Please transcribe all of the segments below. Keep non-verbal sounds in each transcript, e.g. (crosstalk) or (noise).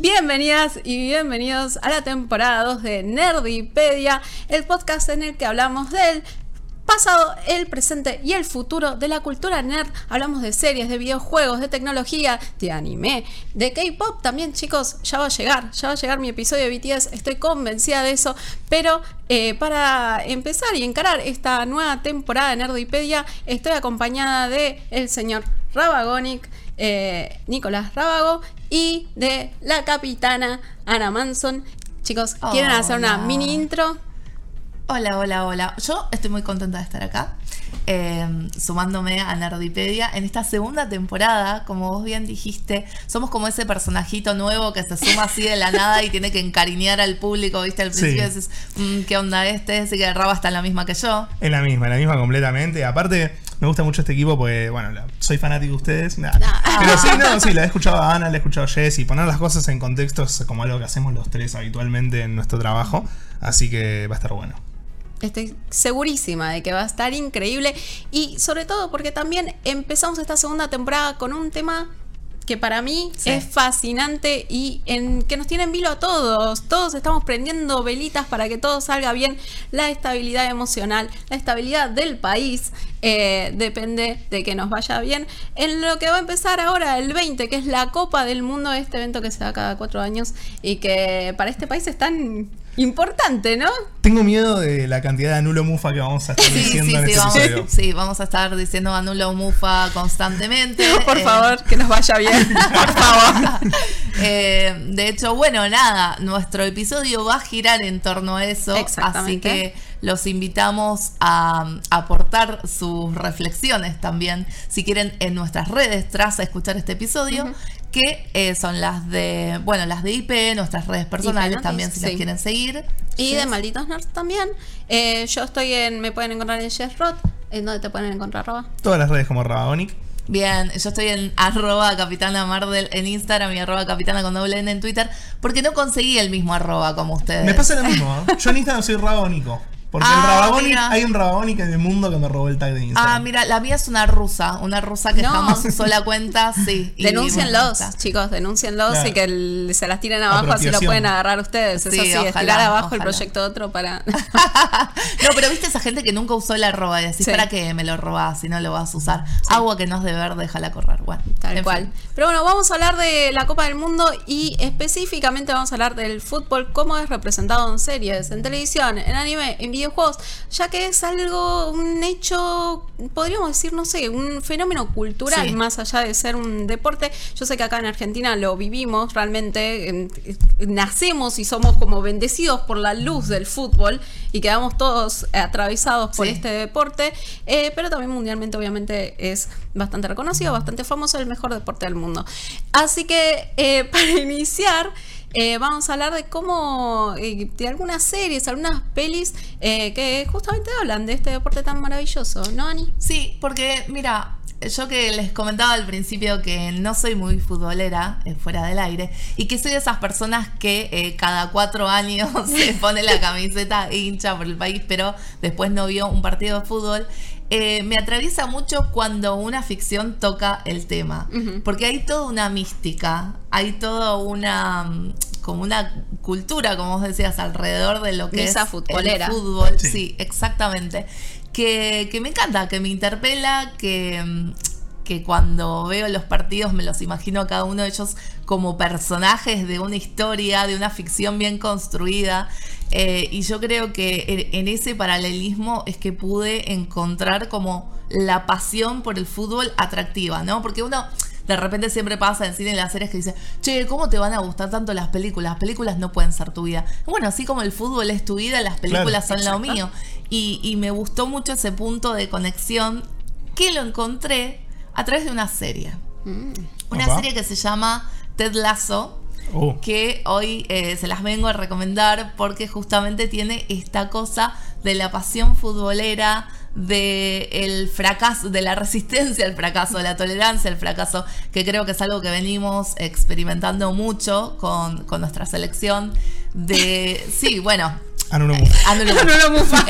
Bienvenidas y bienvenidos a la temporada 2 de Nerdipedia, el podcast en el que hablamos del pasado, el presente y el futuro de la cultura nerd. Hablamos de series, de videojuegos, de tecnología, de anime, de K-pop también, chicos. Ya va a llegar, ya va a llegar mi episodio de BTS, estoy convencida de eso. Pero eh, para empezar y encarar esta nueva temporada de Nerdipedia, estoy acompañada de el señor Rabagonic. Eh, Nicolás Rábago y de la capitana Ana Manson. Chicos, ¿quieren hacer una mini intro? Hola, hola, hola. Yo estoy muy contenta de estar acá, eh, sumándome a Nerdipedia en esta segunda temporada. Como vos bien dijiste, somos como ese personajito nuevo que se suma así de la nada y tiene que encariñar al público, ¿viste? Al principio Sí. dices, "Mm, ¿qué onda este? Así que Raba está en la misma que yo. Es la misma, la misma completamente. Aparte, me gusta mucho este equipo porque, bueno, la- soy fanático de ustedes. Nah. Pero sí, no, sí, la he escuchado a Ana, la he escuchado a Jess y poner las cosas en contextos como algo que hacemos los tres habitualmente en nuestro trabajo. Así que va a estar bueno. Estoy segurísima de que va a estar increíble y sobre todo porque también empezamos esta segunda temporada con un tema que para mí Sí. es fascinante y en que nos tiene en vilo a todos. Todos estamos prendiendo velitas para que todo salga bien. La estabilidad emocional, la estabilidad del país eh, depende de que nos vaya bien. En lo que va a empezar ahora el 20, que es la Copa del Mundo, este evento que se da cada cuatro años y que para este país es tan importante, ¿no? Tengo miedo de la cantidad de anulo mufa que vamos a estar Sí, sí, diciendo en sí, este vamos, episodio. sí, vamos a estar diciendo Anulo Mufa constantemente. (laughs) Por Eh, favor, que nos vaya bien. (laughs) Por favor. (laughs) Eh, de hecho, bueno, nada, nuestro episodio va a girar en torno a eso. Así Exactamente. que los invitamos a, a aportar sus reflexiones también, si quieren, en nuestras redes tras escuchar este episodio. Que eh, son las de, bueno, las de IP, nuestras redes personales IP también, si las quieren seguir. Y de Malditos Nerds también. Eh, yo estoy en. Me pueden encontrar en Jess Roth. ¿En dónde te pueden encontrar, Roba? Todas las redes como Rabagonic. Bien, yo estoy en arroba capitana Mardel en Instagram y arroba capitana con doble N en Twitter, porque no conseguí el mismo arroba como ustedes. Me pasa lo mismo, ¿eh? (laughs) Yo en Instagram soy Rabagónico. Porque Ah, el Rabagonic, mira. hay un Rabagonic en el mundo que me robó el tag de Instagram. Ah, mira, la mía es una rusa, una rusa que No. jamás usó la cuenta, sí. Denúncienlos, chicos, denúncienlos Claro. y que el- se las tiren abajo, así lo pueden agarrar ustedes. Sí, Eso sí, ojalá, estirar abajo el proyecto otro para. (laughs) (laughs) no, pero viste esa gente que nunca usó el arroba y decís, Sí. ¿para qué me lo robás si no lo vas a usar? Agua que no es de ver, déjala correr. Bueno, Tal en cual. fin. Pero bueno, vamos a hablar de la Copa del Mundo y específicamente vamos a hablar del fútbol, cómo es representado en series, en televisión, en anime, en videojuegos, ya que es algo, un hecho, podríamos decir, no sé, un fenómeno cultural Sí. más allá de ser un deporte. Yo sé que acá en Argentina lo vivimos realmente, en- nacemos y somos como bendecidos por la luz del fútbol y quedamos todos atravesados por Sí. este deporte, eh, pero también mundialmente obviamente es bastante reconocido, bastante famoso, el mejor deporte del mundo. Así que eh, (laughs) para iniciar... eh, vamos a hablar de cómo, eh, de algunas series, algunas pelis eh, que justamente hablan de este deporte tan maravilloso, ¿no, Ani? Sí, porque mira, yo que les comentaba al principio que no soy muy futbolera fuera del aire y que soy de esas personas que cada cuatro años (laughs) se pone la camiseta hincha por el país, pero después no vio un partido de fútbol. Eh, me atraviesa mucho cuando una ficción toca el tema, porque hay toda una mística, hay toda una mm, como una cultura, como vos decías, alrededor de lo que Misa es futbolera. el fútbol. Sí. sí, exactamente. Que, que me encanta, que me interpela, que, mm, que cuando veo los partidos me los imagino a cada uno de ellos como personajes de una historia, de una ficción bien construida. Eh, y yo creo que en, ese paralelismo es que pude encontrar como la pasión por el fútbol atractiva, ¿no? Porque uno de repente siempre pasa en cine y en las series que dice, che, ¿cómo te van a gustar tanto las películas? Las películas no pueden ser tu vida. Bueno, así como el fútbol es tu vida, las películas son lo mío. Y, y me gustó mucho ese punto de conexión que lo encontré a través de una serie. Una Opa. serie que se llama Ted Lasso, Uh, que hoy eh, se las vengo a recomendar porque justamente tiene esta cosa de la pasión futbolera, de el fracaso, de la resistencia al fracaso, de la tolerancia al fracaso, que creo que es algo que venimos experimentando mucho con, con nuestra selección. De sí, bueno, Anulo Mufa. Anulo (laughs) Mufa.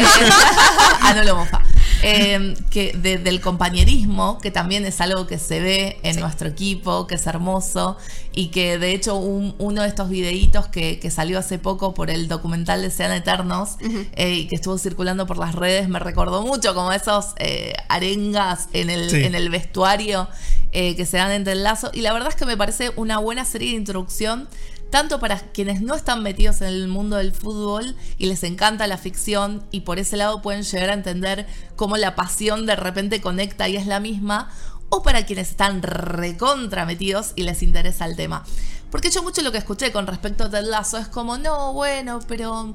Anulo (laughs) Mufa. Eh, que del compañerismo, que también es algo que se ve en nuestro equipo, que es hermoso, y que de hecho uno de estos videitos que, salió hace poco por el documental de Sean Eternos, eh, y que estuvo circulando por las redes, me recordó mucho como esos eh, arengas en el, en el vestuario que se dan entre el lazo, y la verdad es que me parece una buena serie de introducción tanto para quienes no están metidos en el mundo del fútbol y les encanta la ficción y por ese lado pueden llegar a entender cómo la pasión de repente conecta y es la misma, o para quienes están recontra metidos y les interesa el tema. Porque yo mucho lo que escuché con respecto a Ted Lazo es como, no, bueno, pero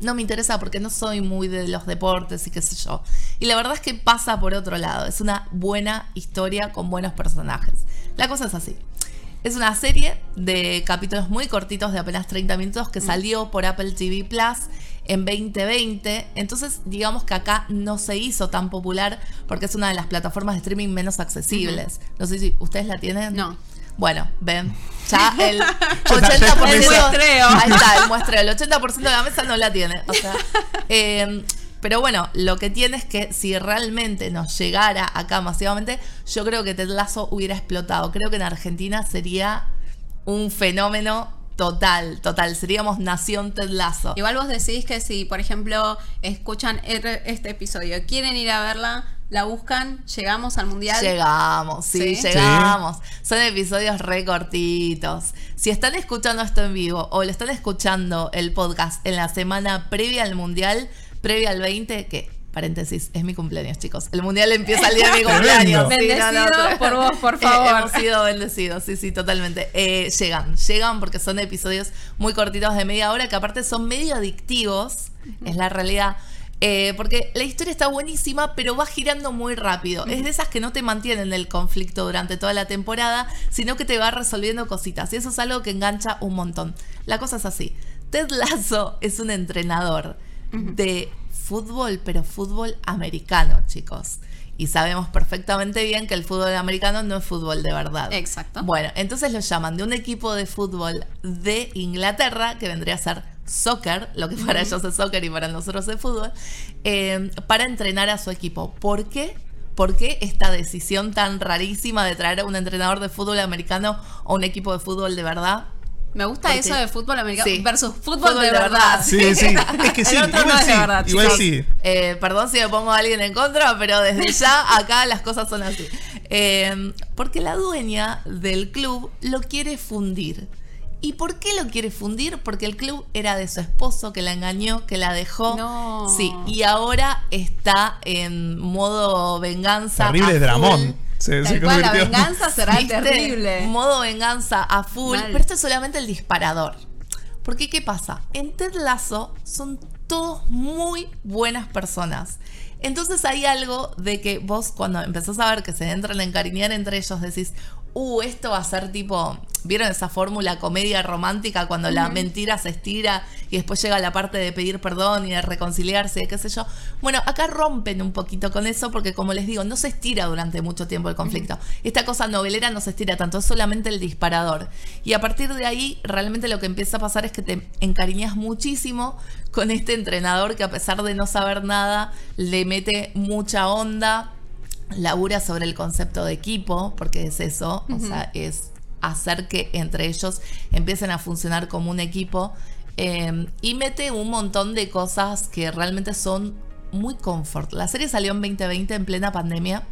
no me interesa porque no soy muy de los deportes y qué sé yo. Y la verdad es que pasa por otro lado, es una buena historia con buenos personajes. La cosa es así. Es una serie de capítulos muy cortitos de apenas 30 minutos que mm. salió por Apple TV Plus en 2020. Entonces, digamos que acá no se hizo tan popular porque es una de las plataformas de streaming menos accesibles. No sé si ustedes la tienen. No. Bueno, ven, ya (laughs) el 80%. el muestreo. Ahí está, el muestreo. El 80% de la mesa no la tiene. O sea, (laughs) eh, pero bueno, lo que tiene es que si realmente nos llegara acá masivamente, yo creo que Ted Lasso hubiera explotado. Creo que en Argentina sería un fenómeno total, total. Seríamos nación Ted Lasso. Igual vos decís que si, por ejemplo, escuchan este episodio, quieren ir a verla, la buscan, llegamos al mundial. Llegamos, sí, llegamos. Son episodios re cortitos. Si están escuchando esto en vivo o lo están escuchando el podcast en la semana previa al mundial, previa al 20, que paréntesis, es mi cumpleaños, chicos. El mundial empieza el día de mi (laughs) cumpleaños. Bendecido por vos, por (laughs) favor. hemos sido bendecidos, sí, sí, totalmente. Eh, llegan, llegan porque son episodios muy cortitos de media hora que aparte son medio adictivos, es la realidad. Eh, porque la historia está buenísima, pero va girando muy rápido. Es de esas que no te mantienen el conflicto durante toda la temporada, sino que te va resolviendo cositas. Y eso es algo que engancha un montón. La cosa es así. Ted Lasso es un entrenador de fútbol, pero fútbol americano, chicos. Y sabemos perfectamente bien que el fútbol americano no es fútbol de verdad. Exacto. Bueno, entonces lo llaman de un equipo de fútbol de Inglaterra, que vendría a ser soccer, lo que para ellos es soccer y para nosotros es fútbol, eh, para entrenar a su equipo. ¿Por qué? ¿Por qué esta decisión tan rarísima de traer a un entrenador de fútbol americano a un equipo de fútbol de verdad? Me gusta eso de fútbol americano versus fútbol, de, verdad. (laughs) Sí, sí. Es que sí. igual sí. Verdad, igual sí. Eh, perdón si me pongo a alguien en contra, pero desde (laughs) ya acá las cosas son así. Eh, porque la dueña del club lo quiere fundir. ¿Y por qué lo quiere fundir? Porque el club era de su esposo, que la engañó, que la dejó. No. Sí, y ahora está en modo venganza. Terrible dramón. Se, la venganza será terrible. Modo venganza a full. Pero esto es solamente el disparador. Porque, ¿qué pasa? En Ted Lasso son todos muy buenas personas. Entonces hay algo de que vos cuando empezás a ver que se entran a encariñar entre ellos decís, uh, esto va a ser tipo, ¿vieron esa fórmula comedia romántica cuando la mentira se estira y después llega la parte de pedir perdón y de reconciliarse, qué sé yo? Bueno, acá rompen un poquito con eso porque como les digo, no se estira durante mucho tiempo el conflicto. Esta cosa novelera no se estira tanto, es solamente el disparador. Y a partir de ahí, realmente lo que empieza a pasar es que te encariñas muchísimo con este entrenador que a pesar de no saber nada, le mete mucha onda labura sobre el concepto de equipo, porque es eso, o sea, es hacer que entre ellos empiecen a funcionar como un equipo em, y mete un montón de cosas que realmente son muy confort. La serie salió en 2020 en plena pandemia.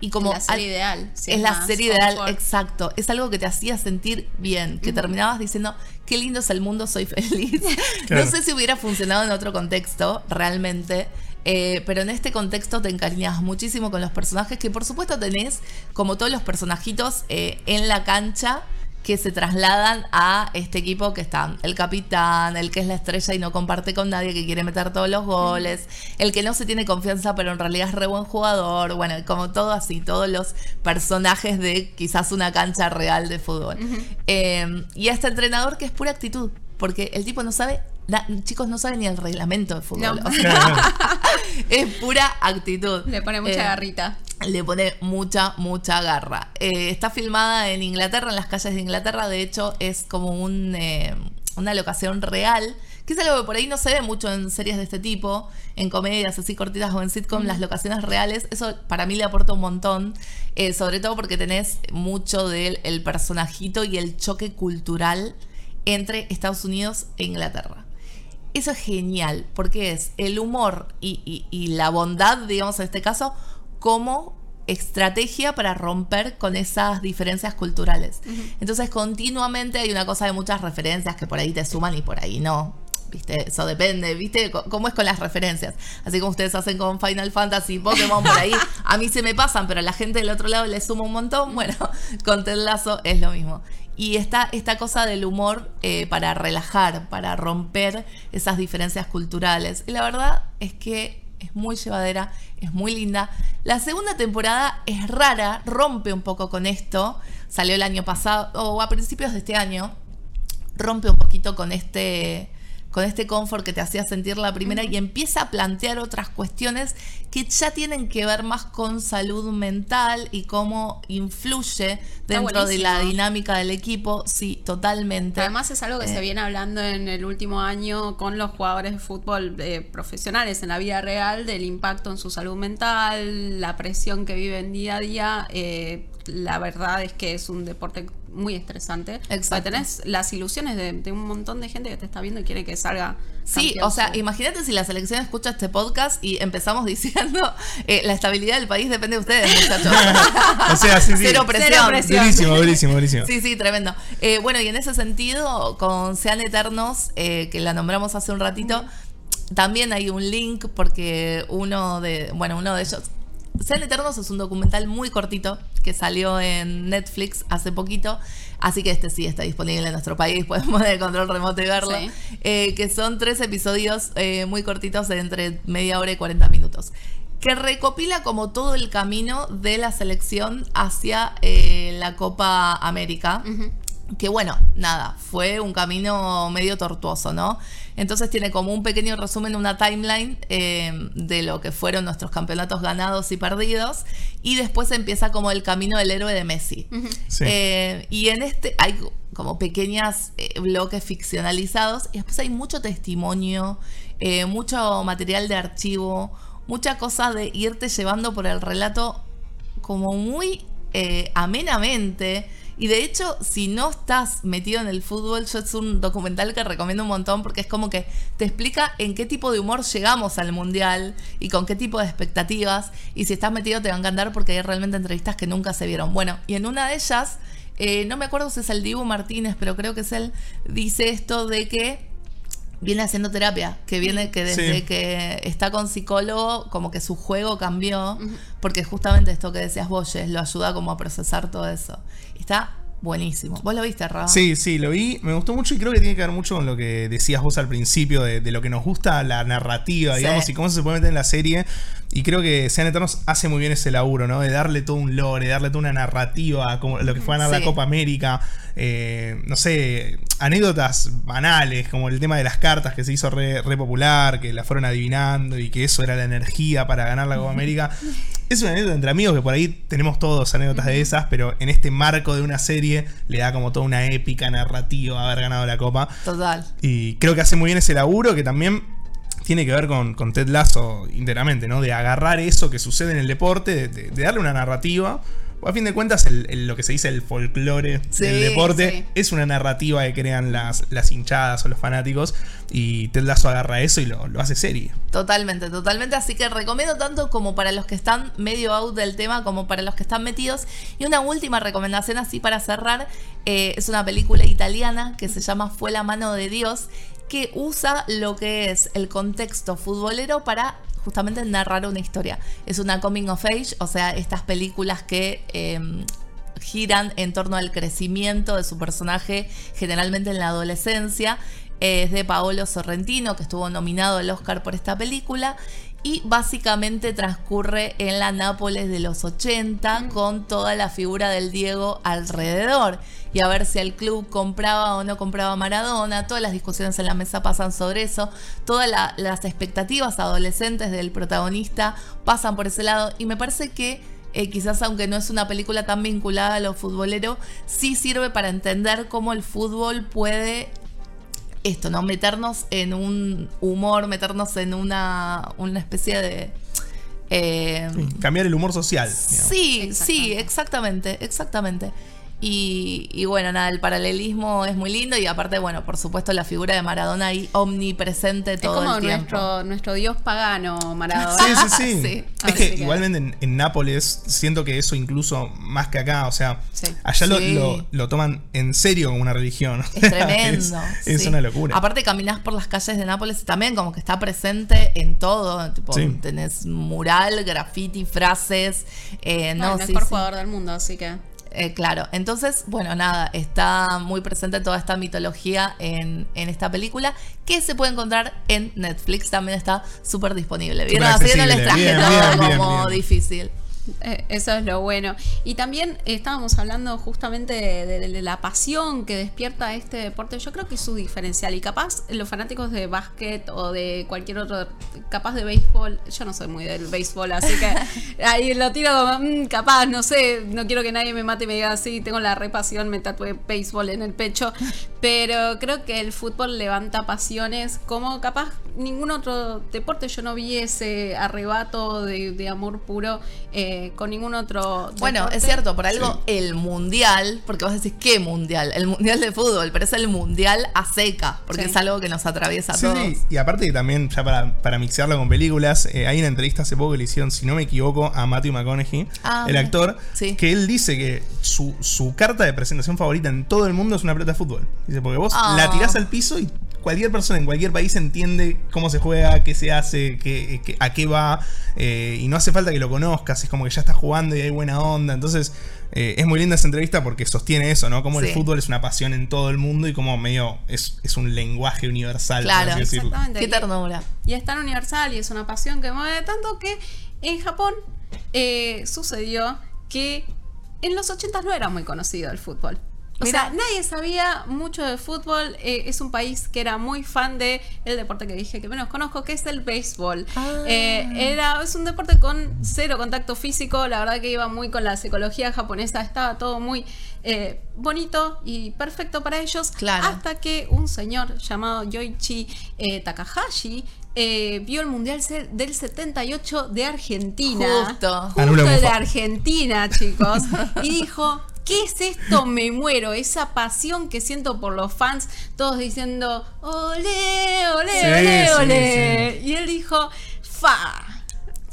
Y como la serie ideal. es la serie ideal, exacto. Es algo que te hacía sentir bien, que terminabas diciendo, qué lindo es el mundo, soy feliz. (laughs) No sé si hubiera funcionado en otro contexto, realmente. Eh, pero en este contexto te encariñas muchísimo con los personajes que por supuesto tenés, como todos los personajitos, eh, en la cancha que se trasladan a este equipo que está el capitán, el que es la estrella y no comparte con nadie, que quiere meter todos los goles, el que no se tiene confianza pero en realidad es re buen jugador, bueno, como todo así, todos los personajes de quizás una cancha real de fútbol. Eh, y a este entrenador que es pura actitud, porque el tipo no sabe chicos, no saben ni el reglamento de fútbol. O sea, (laughs) es pura actitud. Le pone mucha eh, garrita. Le pone mucha, mucha garra. Eh, está filmada en Inglaterra, en las calles de Inglaterra. De hecho, es como un, eh, una locación real que es algo que por ahí no se ve mucho en series de este tipo, en comedias así cortitas o en sitcom, las locaciones reales, eso para mí le aporta un montón, sobre todo porque tenés mucho del el personajito y el choque cultural entre Estados Unidos e Inglaterra. Eso es genial, porque es el humor y, la bondad, digamos en este caso, como estrategia para romper con esas diferencias culturales. Entonces continuamente hay una cosa de muchas referencias que por ahí te suman y por ahí no. ¿Viste? Eso depende, ¿viste? ¿Cómo es con las referencias? Así como ustedes hacen con Final Fantasy, Pokémon por ahí, a mí se me pasan, pero a la gente del otro lado le suma un montón. Bueno, (laughs) con Ted Lazo es lo mismo. Y está esta cosa del humor eh, para relajar, para romper esas diferencias culturales. Y la verdad es que es muy llevadera, es muy linda. La segunda temporada es rara, rompe un poco con esto. Salió el año pasado, o a principios de este año. Rompe un poquito con este con este confort que te hacía sentir la primera y empieza a plantear otras cuestiones que ya tienen que ver más con salud mental y cómo influye dentro de la dinámica del equipo. Sí, totalmente. Además es algo que se eh, viene hablando en el último año con los jugadores de fútbol eh, profesionales en la vida real del impacto en su salud mental, la presión que viven día a día. Eh, la verdad es que es un deporte muy estresante. Exacto. tenés las ilusiones de, un montón de gente que te está viendo y quiere que salga. Sí, o sea, imagínate si la selección escucha este podcast y empezamos (laughs) diciendo eh, la estabilidad del país depende de ustedes, muchachos. (laughs) o sea, sí, sí. Cero presión. Durísimo, durísimo, durísimo. Sí, sí, tremendo. Eh, bueno, y en ese sentido, con Sean Eternos, eh, que la nombramos hace un ratito, también hay un link porque uno de, bueno, uno de ellos sean Eternos es un documental muy cortito que salió en Netflix hace poquito, así que este sí está disponible en nuestro país, (laughs) podemos de control remoto y verlo, eh, que son tres episodios eh, muy cortitos de entre media hora y 40 minutos que recopila como todo el camino de la selección hacia eh, la Copa América que bueno, nada, fue un camino medio tortuoso, ¿no? Entonces tiene como un pequeño resumen, una timeline eh, de lo que fueron nuestros campeonatos ganados y perdidos, y después empieza como el camino del héroe de Messi. Eh, y en este hay como pequeños eh, bloques ficcionalizados, y después hay mucho testimonio, mucho material de archivo, mucha cosa de irte llevando por el relato como muy amenamente y de hecho, si no estás metido en el fútbol, yo es un documental que recomiendo un montón porque es como que te explica en qué tipo de humor llegamos al mundial y con qué tipo de expectativas. Y si estás metido te va a encantar porque hay realmente entrevistas que nunca se vieron. Bueno, y en una de ellas, eh, no me acuerdo si es el Dibu Martínez, pero creo que es él, dice esto de que viene haciendo terapia, que viene que desde que está con psicólogo, como que su juego cambió, porque justamente esto que decías vos, lo ayuda como a procesar todo eso. Está buenísimo. ¿Vos lo viste, Rafa? Sí, sí, lo vi. Me gustó mucho y creo que tiene que ver mucho con lo que decías vos al principio, de, lo que nos gusta la narrativa, digamos, y cómo se puede meter en la serie. Y creo que Sean Eternos hace muy bien ese laburo, ¿no? De darle todo un lore, de darle toda una narrativa, como lo que fue ganar la Copa América. Eh, no sé, anécdotas banales, como el tema de las cartas que se hizo re, popular, que la fueron adivinando y que eso era la energía para ganar la Copa (laughs) América. Es una anécdota entre amigos que por ahí tenemos todos anécdotas de esas, pero en este marco de una serie le da como toda una épica narrativa haber ganado la Copa. Total. Y creo que hace muy bien ese laburo que también tiene que ver con, con Ted Lasso íntegramente, ¿no? De agarrar eso que sucede en el deporte, de, darle una narrativa. A fin de cuentas, lo que se dice el folclore del deporte es una narrativa que crean las, las hinchadas o los fanáticos. Y Ted Lasso agarra eso y lo, hace serie. Totalmente, totalmente. Así que recomiendo tanto como para los que están medio out del tema, como para los que están metidos. Y una última recomendación, así para cerrar: eh, es una película italiana que se llama Fue la mano de Dios que usa lo que es el contexto futbolero para justamente narrar una historia. Es una coming of age, o sea, estas películas que em, giran en torno al crecimiento de su personaje, generalmente en la adolescencia. Es de Paolo Sorrentino, que estuvo nominado al Oscar por esta película. Y básicamente transcurre en la Nápoles de los 80 con toda la figura del Diego alrededor. Y a ver si el club compraba o no compraba Maradona, todas las discusiones en la mesa pasan sobre eso, todas las expectativas adolescentes del protagonista pasan por ese lado. Y me parece que eh, quizás aunque no es una película tan vinculada a lo futbolero, sí sirve para entender cómo el fútbol puede esto, ¿no? Meternos en un humor, meternos en una, una especie de... Eh, cambiar el humor social. Sí, sí, exactamente, exactamente. Y, bueno, nada, el paralelismo es muy lindo y aparte, bueno, por supuesto la figura de Maradona ahí omnipresente todo el tiempo. Nuestro, nuestro dios pagano, Maradona. Sí, sí, sí. (laughs) es que, igualmente en, Nápoles siento que eso incluso más que acá, o sea, allá lo, toman en serio como una religión. (laughs) Es tremendo. es, una locura. Aparte caminás por las calles de Nápoles y también como que está presente en todo. Tipo, tenés mural, graffiti, frases. Eh, no, el mejor jugador del mundo, así que... Eh, claro, entonces, bueno, nada, está muy presente toda esta mitología en, esta película que se puede encontrar en Netflix, también está súper disponible. ¿Vieron? Así no les traje todo como difícil. Eh, eso es lo bueno. Y también estábamos hablando justamente de, la pasión que despierta este deporte. Yo creo que es su diferencial. Y capaz los fanáticos de básquet o de cualquier otro, capaz de béisbol, yo no soy muy del béisbol, así que (laughs) ahí lo tiro como, mm, capaz, no sé, no quiero que nadie me mate y me diga así, tengo la repasión, me tatué béisbol en el pecho. Pero creo que el fútbol levanta pasiones como capaz ningún otro deporte. Yo no vi ese arrebato de, amor puro. Eh, con ningún otro. Bueno, es cierto, por algo el mundial, porque vos decís, ¿qué mundial? El mundial de fútbol, pero es el mundial a seca, porque es algo que nos atraviesa a todos. y aparte también, ya para, para mixearlo con películas, eh, hay una entrevista hace poco que le hicieron, si no me equivoco, a Matthew McConaughey, ah, el actor, que él dice que su, carta de presentación favorita en todo el mundo es una pelota de fútbol. Dice, porque vos la ah. tirás al piso y cualquier persona en cualquier país entiende cómo se juega, qué se hace, qué, a qué va, eh, y no hace falta que lo conozcas, es como que ya está jugando y hay buena onda. Entonces, eh, es muy linda esa entrevista porque sostiene eso, ¿no? Como el fútbol es una pasión en todo el mundo y como medio es, un lenguaje universal. Claro, exactamente. Qué ternura. Y es tan universal y es una pasión que mueve tanto que en Japón eh, sucedió que en los 80 no era muy conocido el fútbol. O sea, nadie sabía mucho de fútbol. Eh, es un país que era muy fan de el deporte que dije que menos conozco, que es el béisbol. Ah. Eh, era, es un deporte con cero contacto físico. La verdad que iba muy con la psicología japonesa. Estaba todo muy eh, bonito y perfecto para ellos. Hasta que un señor llamado Yoichi Takahashi vio el Mundial del 78 de Argentina. Justo. Justo de Argentina, chicos. (laughs) y dijo, ¿Qué es esto? Me muero. Esa pasión que siento por los fans, todos diciendo, ole, ole, ole, ole. Y él dijo, fa.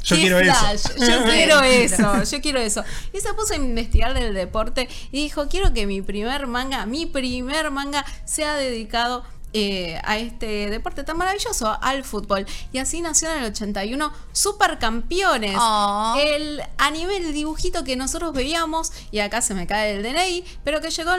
Yo quiero eso. Yo (laughs) quiero eso, yo quiero eso. Y se puso a investigar del deporte y dijo, quiero que mi primer manga, mi primer manga sea dedicado eh, a este deporte tan maravilloso, al fútbol. Y así nació en el 81 Supercampeones. Oh. El anime, el dibujito que nosotros veíamos, y acá se me cae el DNI, pero que llegó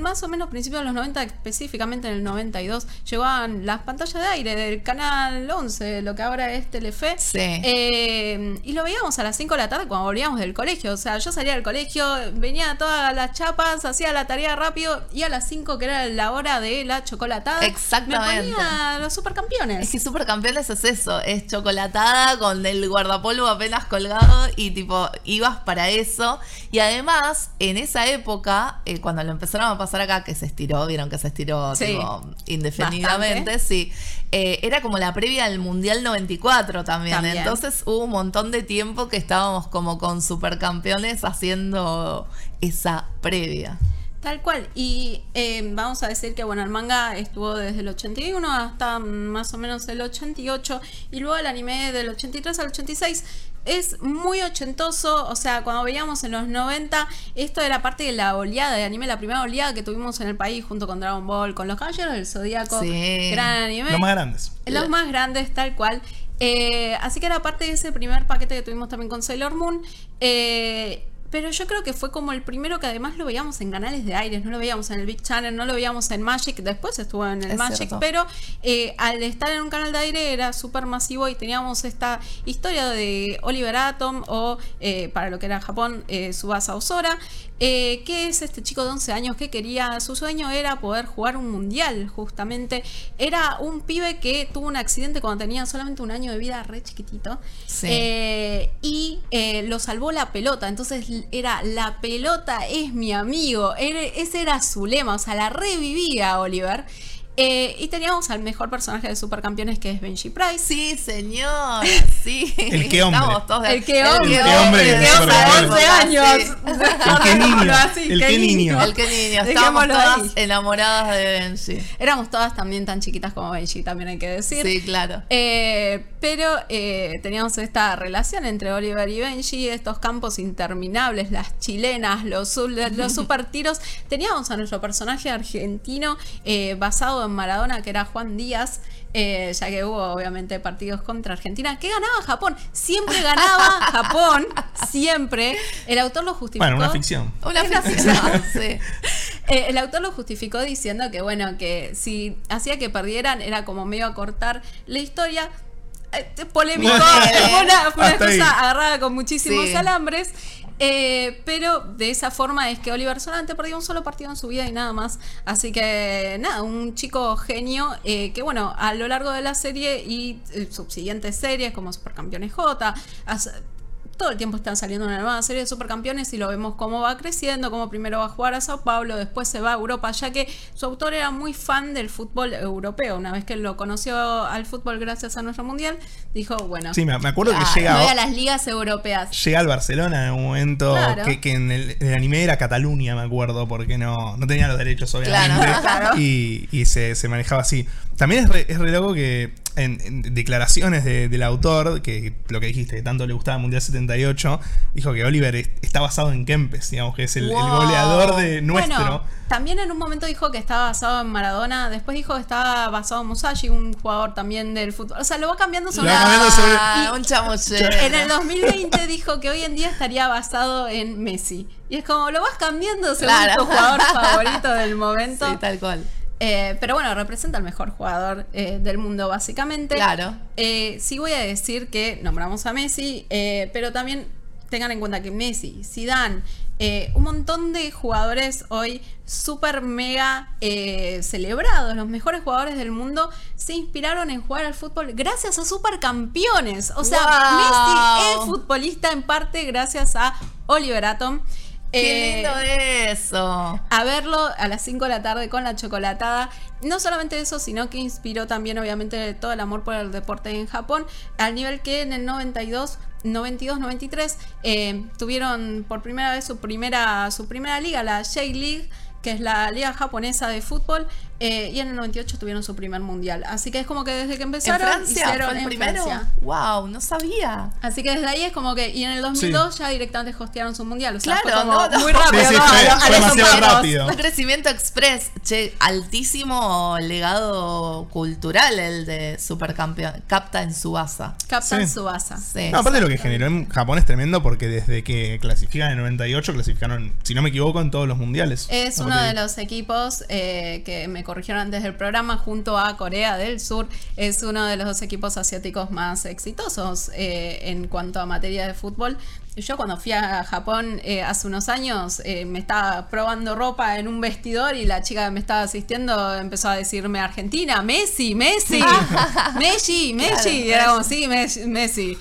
más o menos principios de los 90, específicamente en el 92, llegó a las pantallas de aire del canal 11, lo que ahora es Telefe. Eh, y lo veíamos a las 5 de la tarde cuando volvíamos del colegio. O sea, yo salía del colegio, venía todas las chapas, hacía la tarea rápido, y a las 5, que era la hora de la chocolatada Exactamente. Me los supercampeones. Es que supercampeones es eso, es chocolatada con el guardapolvo apenas colgado y tipo, ibas para eso. Y además, en esa época, eh, cuando lo empezaron a pasar acá, que se estiró, vieron que se estiró indefinidamente, sí. Eh, era como la previa al Mundial 94 también. también. Entonces hubo un montón de tiempo que estábamos como con supercampeones haciendo esa previa. Tal cual. Y eh, vamos a decir que bueno, el manga estuvo desde el 81 hasta más o menos el 88 y luego el anime del 83 al 86 es muy ochentoso, o sea, cuando veíamos en los 90, esto era parte de la oleada de anime, la primera oleada que tuvimos en el país junto con Dragon Ball, con los Caballeros del Zodíaco, gran anime. Los más grandes. Los más grandes, tal cual. Eh, así que era parte de ese primer paquete que tuvimos también con Sailor Moon. Eh, pero yo creo que fue como el primero que además lo veíamos en canales de aires, no lo veíamos en el Big Channel, no lo veíamos en Magic, después estuvo en el Magic, pero eh, al estar en un canal de aire era súper masivo y teníamos esta historia de Oliver Atom o eh, para lo que era Japón, eh, Subasa Osora, eh, que es este chico de 11 años que quería, su sueño era poder jugar un mundial, justamente. Era un pibe que tuvo un accidente cuando tenía solamente un año de vida, re chiquitito, y lo salvó la pelota, entonces era la pelota es mi amigo, ese era su lema, o sea, la revivía Oliver. Eh, y teníamos al mejor personaje de Supercampeones que es Benji Price. Sí, señor. (laughs) Sí. el que hombre. El que hombre. El que hombre. El que hombre. 11 años. El que (laughs) niño. El que niño. El que niño. Estábamos todas enamoradas de Benji. Éramos todas también tan chiquitas como Benji, también hay que decir. Sí, claro. Eh, pero eh, teníamos esta relación entre Oliver y Benji, estos campos interminables, las chilenas, los, los (laughs) super tiros. Teníamos a nuestro personaje argentino basado en Maradona, que era Juan Díaz, eh, ya que hubo obviamente partidos contra Argentina, que ganaba Japón. Siempre ganaba (laughs) Japón, siempre. El autor lo justificó. Bueno, una ficción. Una ficción, (laughs) sí. Eh, el autor lo justificó diciendo que, bueno, que si hacía que perdieran era como medio a cortar la historia. Eh, polémico, (laughs) fue una, cosa agarrada con muchísimos alambres. Eh, pero de esa forma es que Oliver solamente perdió un solo partido en su vida y nada más. Así que nada, un chico genio eh, que bueno, a lo largo de la serie y eh, subsiguientes series como Supercampeones J, todo el tiempo están saliendo una nueva serie de supercampeones y lo vemos cómo va creciendo, cómo primero va a jugar a Sao Paulo, después se va a Europa, ya que su autor era muy fan del fútbol europeo. Una vez que lo conoció al fútbol gracias a nuestro mundial, dijo, bueno. Sí, me, acuerdo que llega a las ligas europeas. Llega al Barcelona en un momento que, en, el, anime era Cataluña, me acuerdo, porque no, no tenía los derechos, obviamente. (laughs) Y, se, manejaba así. También es re, es re loco que en, declaraciones del autor, que lo que dijiste, que tanto le gustaba el Mundial 78, dijo que Oliver está basado en Kempes, digamos, que es el, goleador de nuestro. también en un momento dijo que estaba basado en Maradona, después dijo que estaba basado en Musashi, un jugador también del fútbol. O sea, lo va cambiando sobre... Ah, un En el 2020 dijo que hoy en día estaría basado en Messi. Y es como, lo vas cambiando según tu jugador favorito del momento. Sí, tal cual. Eh, pero bueno, representa al mejor jugador eh, del mundo, básicamente. Claro. Eh, sí voy a decir que nombramos a Messi, pero también tengan en cuenta que Messi, Zidane, un montón de jugadores hoy súper mega celebrados, los mejores jugadores del mundo, se inspiraron en jugar al fútbol gracias a supercampeones. O sea, Messi es futbolista en parte gracias a Oliver Atom. Qué lindo eso. A verlo a las 5 de la tarde con la chocolatada. No solamente eso, sino que inspiró también obviamente todo el amor por el deporte en Japón, al nivel que en el 92 92-93 eh, tuvieron por primera vez su primera, su primera liga, la J-League, que es la liga japonesa de fútbol, eh, y en el 98 tuvieron su primer mundial. Así que es como que desde que empezaron. ¿En Francia? Hicieron el primero? ¡Wow! No sabía. Así que desde ahí es como que. Y en el 2002 ya directamente hostearon su mundial. O sea, claro, muy rápido. Sí, demasiado rápido. Un crecimiento express. Che, altísimo legado cultural el de Supercampeón. Capta en Subasa. Capta en Subasa. Sí. No, aparte lo que generó en Japón es tremendo porque desde que clasifican en el 98, clasificaron, si no me equivoco, en todos los mundiales. Es uno de los equipos eh, que me corrigieron antes del programa, junto a Corea del Sur, es uno de los dos equipos asiáticos más exitosos eh, en cuanto a materia de fútbol. Yo cuando fui a Japón eh, hace unos años eh, me estaba probando ropa en un vestidor y la chica que me estaba asistiendo empezó a decirme Argentina, Messi, Messi, (laughs) Messi, Messi. y era como, sí, Messi.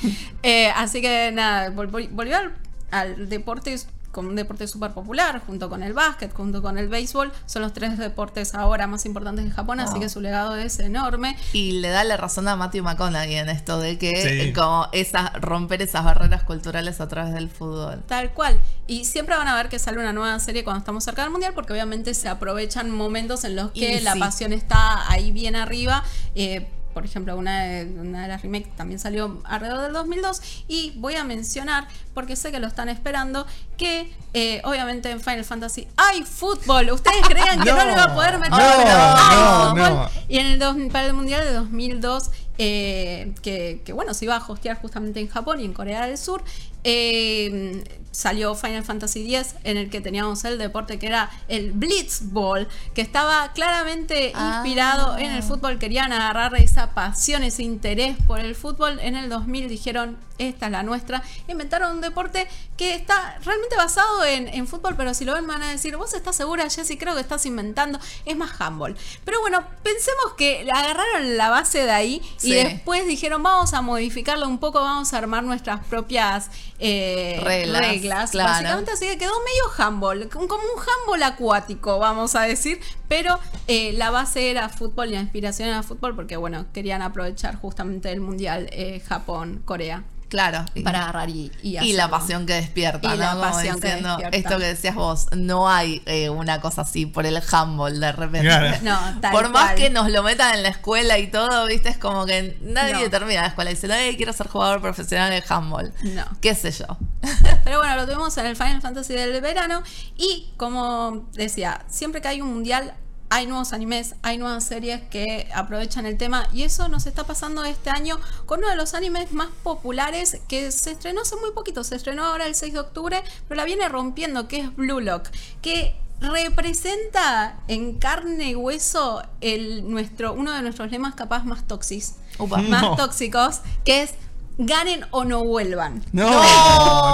así que nada, volvió al, al deporte con un deporte súper popular, junto con el básquet, junto con el béisbol, son los tres deportes ahora más importantes de Japón, así que su legado es enorme. Y le da la razón a Matthew McConaughey en esto de que como esas, romper esas barreras culturales a través del fútbol. Tal cual. Y siempre van a ver que sale una nueva serie cuando estamos cerca del mundial, porque obviamente se aprovechan momentos en los que la pasión está ahí bien arriba. Eh, por ejemplo, una de, una de las remakes también salió alrededor del 2002. Y voy a mencionar, porque sé que lo están esperando, que eh, obviamente en Final Fantasy hay fútbol. Ustedes (laughs) creían que no, le iba a poder meter, no, fútbol. Y en el para el Mundial de 2002 eh, que, que, bueno, se iba a hostear justamente en Japón y en Corea del Sur. Eh, salió Final Fantasy X en el que teníamos el deporte que era el Blitzball, que estaba claramente Ah. inspirado en el fútbol, querían agarrar esa pasión, ese interés por el fútbol. En el 2000 dijeron, esta es la nuestra. Inventaron un deporte que está realmente basado en, en fútbol, pero si lo ven van a decir, vos estás segura, Jessy, creo que estás inventando, es más handball. Pero bueno, pensemos que agarraron la base de ahí y después dijeron, vamos a modificarlo un poco, vamos a armar nuestras propias eh, Reglas, reglas. claro. Básicamente así que quedó medio handball, como un handball acuático, vamos a decir, pero eh, la base era fútbol y la inspiración era fútbol porque, bueno, querían aprovechar justamente el Mundial eh, Japón-Corea Claro. para agarrar y, y, Y la pasión que despierta, Y la ¿no? Como pasión que diciendo, despierta. Esto que decías vos, no hay eh, una cosa así por el handball de repente. Claro. No, tal por más cual. que nos lo metan en la escuela y todo, viste, es como que nadie No. termina la escuela y dice, "Ay, quiero ser jugador profesional de handball. No. ¿Qué sé yo? (laughs) Pero bueno, lo tuvimos en el Final Fantasy del verano. Y como decía, siempre que hay un mundial, hay nuevos animes, hay nuevas series que aprovechan el tema. Y eso nos está pasando este año con uno de los animes más populares que se estrenó hace muy poquito. Se estrenó ahora el 6 de octubre, pero la viene rompiendo, que es Blue Lock. Que representa en carne y hueso el, nuestro, uno de nuestros lemas capaz más tóxicos. Más No. tóxicos, que es ganen o no vuelvan No,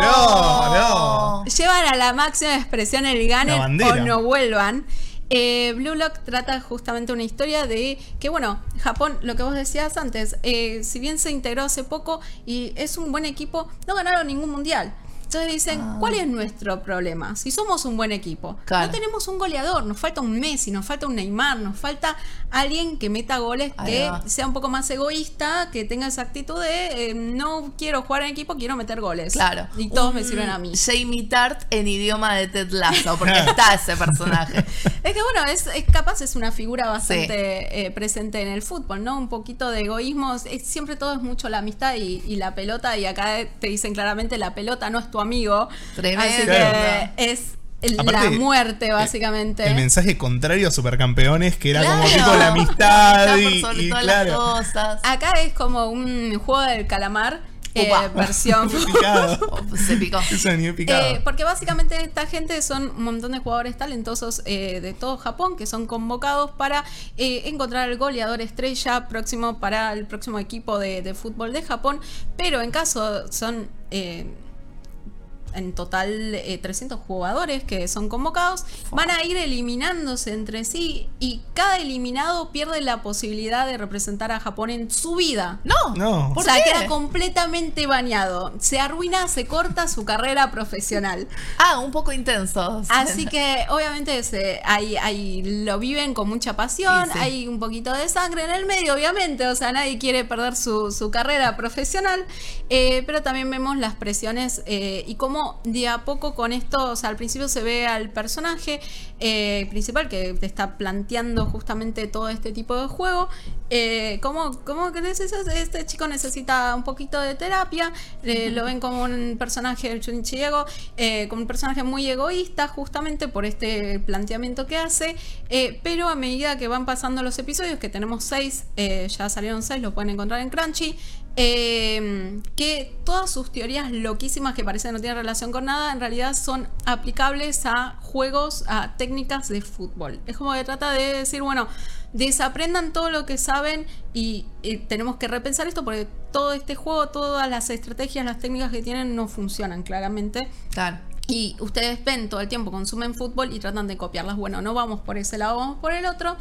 no, no. llevan a la máxima expresión el ganen o no vuelvan. Eh, Blue Lock trata justamente una historia de que, bueno, Japón, lo que vos decías antes, eh, si bien se integró hace poco y es un buen equipo, no ganaron ningún mundial. Entonces dicen, Ah. ¿cuál es nuestro problema? Si somos un buen equipo, Claro. no tenemos un goleador, nos falta un Messi, nos falta un Neymar, nos falta alguien que meta goles, Ahí que va. sea un poco más egoísta, que tenga esa actitud de eh, no quiero jugar en equipo, quiero meter goles. Claro. Y todos me sirven a mí. Jamie Tart en idioma de Ted Lasso, porque (laughs) está ese personaje. Es que bueno, es, es capaz es una figura bastante eh, presente en el fútbol, ¿no? Un poquito de egoísmo, es- siempre todo es mucho la amistad y, y la pelota, y acá te dicen claramente la pelota no es tu amigo. Tremendo. Así Claro. que es Aparte, la muerte, básicamente. El mensaje contrario a Supercampeones, que era como tipo la amistad y, por sobre y todas claro. las cosas. Acá es como un juego del calamar, eh, (laughs) versión se picó. (laughs) Eh, porque básicamente esta gente son un montón de jugadores talentosos eh, de todo Japón que son convocados para eh, encontrar el goleador estrella próximo para el próximo equipo de, de fútbol de Japón. Pero en caso son eh, en total eh, 300 jugadores que son convocados, van a ir eliminándose entre sí y cada eliminado pierde la posibilidad de representar a Japón en su vida. No. No. O ¿Por sea, qué? queda completamente bañado. Se arruina, se corta su carrera profesional. (laughs) Ah, un poco intenso. Así que (laughs) obviamente se, hay, hay- lo viven con mucha pasión, Sí, sí. hay un poquito de sangre en el medio, obviamente, o sea, nadie quiere perder su, su carrera profesional, eh, pero también vemos las presiones eh, y cómo de a poco con esto, o sea, al principio se ve al personaje eh, principal que te está planteando justamente todo este tipo de juego, eh, cómo, cómo neces- este chico necesita un poquito de terapia, eh, lo ven como un personaje, el eh, como un personaje muy egoísta justamente por este planteamiento que hace, pero a medida que van pasando los episodios, que tenemos seis, ya salieron seis, lo pueden encontrar en Crunchy, eh, que todas sus teorías loquísimas que parecen no tienen relación con nada, en realidad son aplicables a juegos, a técnicas de fútbol. Es como que trata de decir, bueno, desaprendan todo lo que saben y, y tenemos que repensar esto porque todo este juego, todas las estrategias, las técnicas que tienen no funcionan claramente. Claro. Y ustedes ven todo el tiempo, consumen fútbol y tratan de copiarlas. Bueno, no vamos por ese lado, vamos por el otro.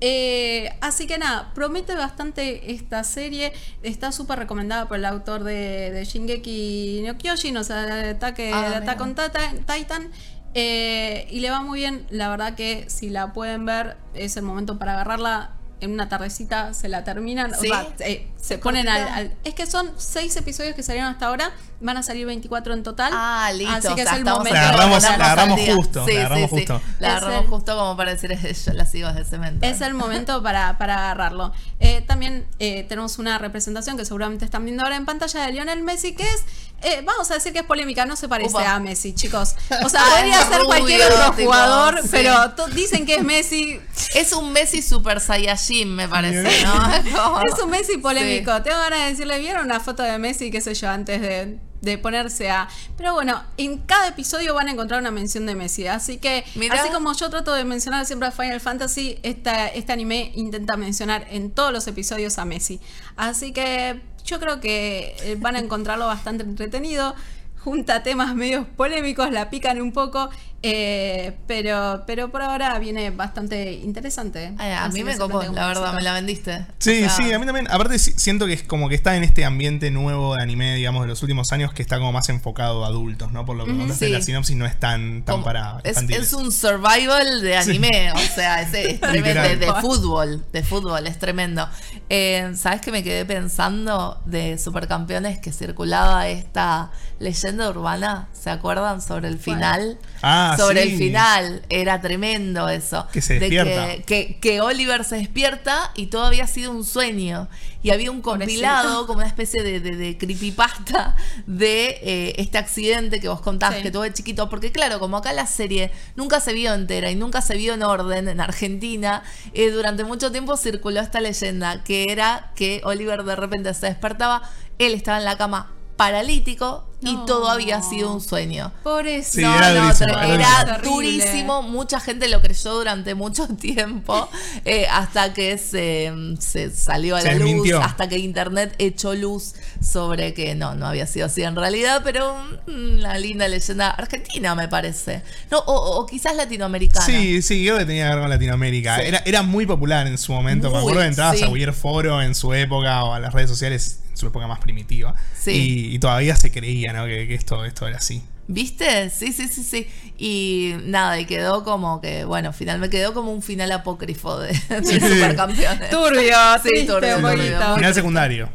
Eh, así que nada, promete bastante esta serie. Está súper recomendada por el autor de, de Shingeki no Kyojin, o sea, de Ataque, Ah, de Attack on Tita- Titan. Eh, y le va muy bien. La verdad que si la pueden ver, es el momento para agarrarla. En una tardecita se la terminan. ¿Sí? O sea, eh, se ponen al, Es que son seis episodios que salieron hasta ahora. Van a salir 24 en total. Ah, listo. Así que o sea, es el momento. La de agarramos- la agarramos justo, la agarramos justo. La agarramos el- justo como para decir, yo la sigo desde cemento. Es el momento para, para agarrarlo. Eh, también eh, tenemos una representación que seguramente están viendo ahora en pantalla de Lionel Messi, que es eh, vamos a decir que es polémica, no se parece Upa. a Messi, chicos. (laughs) O sea, Ah, podría es ser cualquier otro tipo, jugador, sí. pero to- dicen que es Messi. Es un Messi Super Saiyajin, me parece, ¿no? Es un Messi polémico. Tengo ganas de decirle, ¿vieron una foto de Messi, qué sé yo, antes de, de ponerse a... Pero bueno, en cada episodio van a encontrar una mención de Messi. Así que, Mirá. así como yo trato de mencionar siempre a Final Fantasy, esta, este anime intenta mencionar en todos los episodios a Messi. Así que yo creo que eh, van a encontrarlo bastante entretenido. Junta temas medios polémicos, la pican un poco, eh, pero, pero por ahora viene bastante interesante. Ay, a mí que me copó, la verdad, éxito. me la vendiste. Sí, O sea, sí, a mí también. Aparte, si- siento que es como que está en este ambiente nuevo de anime, digamos, de los últimos años, que está como más enfocado a adultos, ¿no? Por lo que sí. la sinopsis no es tan, tan como- para es, es un survival de anime, o sea, es, es (laughs) tremendo, de, fútbol, de fútbol, es tremendo. Eh, ¿Sabes qué me quedé pensando de Supercampeones que circulaba esta leyenda urbana? ¿Se acuerdan? Sobre el final. Ah, sobre sí. el final, era tremendo eso. Que se De despierta. que, que- que Oliver se despierta y todo había sido un sueño. Y había un compilado, como una especie de, de- de creepypasta de eh, este accidente que vos contás Sí. que tuvo de chiquito. Porque claro, como acá la serie nunca se vio entera y nunca se vio en orden en Argentina, eh, durante mucho tiempo circuló esta leyenda que era que Oliver de repente se despertaba, él estaba en la cama paralítico y No. todo había sido un sueño. Por eso. Sí, No, era no, durísimo, era era durísimo. Mucha gente lo creyó durante mucho (laughs) tiempo eh, hasta que se, se salió a Se la luz, hasta que internet echó luz sobre que no, no había sido así en realidad, pero mm, una linda leyenda argentina me parece. No, o, o quizás latinoamericana. Sí, sí, creo que tenía que ver con Latinoamérica. Sí. Era, era muy popular en su momento. Me Muy, acuerdo de entrabas sí. a Weird Foro en su época o a las redes sociales su época más primitiva. Sí. Y, y todavía se creía, ¿no? Que, que esto, esto era así. ¿Viste? Sí, sí, sí, sí. Y nada, y quedó como que, bueno, final me quedó como un final apócrifo de, de Sí. Supercampeones. Turbio, Sí, turbio, turbio. Final secundario.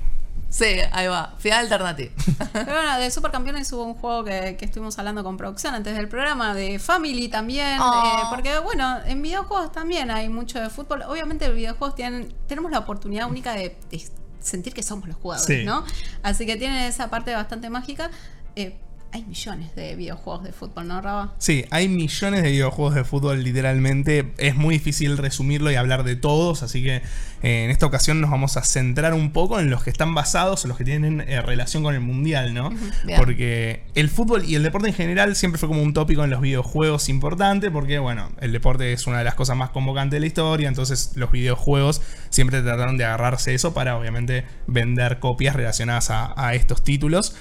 Sí, ahí va. Final alternativo. (laughs) Pero bueno, de Supercampeones hubo un juego que, que estuvimos hablando con producción antes del programa, de Family también. Oh. eh, porque bueno, en videojuegos también hay mucho de fútbol. Obviamente los videojuegos tienen, tenemos la oportunidad única de, de sentir que somos los jugadores, Sí. ¿no? Así que tienen esa parte bastante mágica. Eh, hay millones de videojuegos de fútbol, ¿no, Raba? Sí, hay millones de videojuegos de fútbol literalmente. Es muy difícil resumirlo y hablar de todos, así que eh, en esta ocasión nos vamos a centrar un poco en los que están basados, en los que tienen eh, relación con el mundial, ¿no? Bien. Porque el fútbol y el deporte en general siempre fue como un tópico en los videojuegos importante, porque bueno, el deporte es una de las cosas más convocantes de la historia, entonces los videojuegos siempre trataron de agarrarse eso para obviamente vender copias relacionadas a, a estos títulos.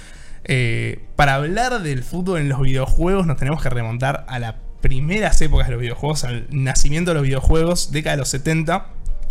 Eh, para hablar del fútbol en los videojuegos nos tenemos que remontar a las primeras épocas de los videojuegos, al nacimiento de los videojuegos, década de los 70.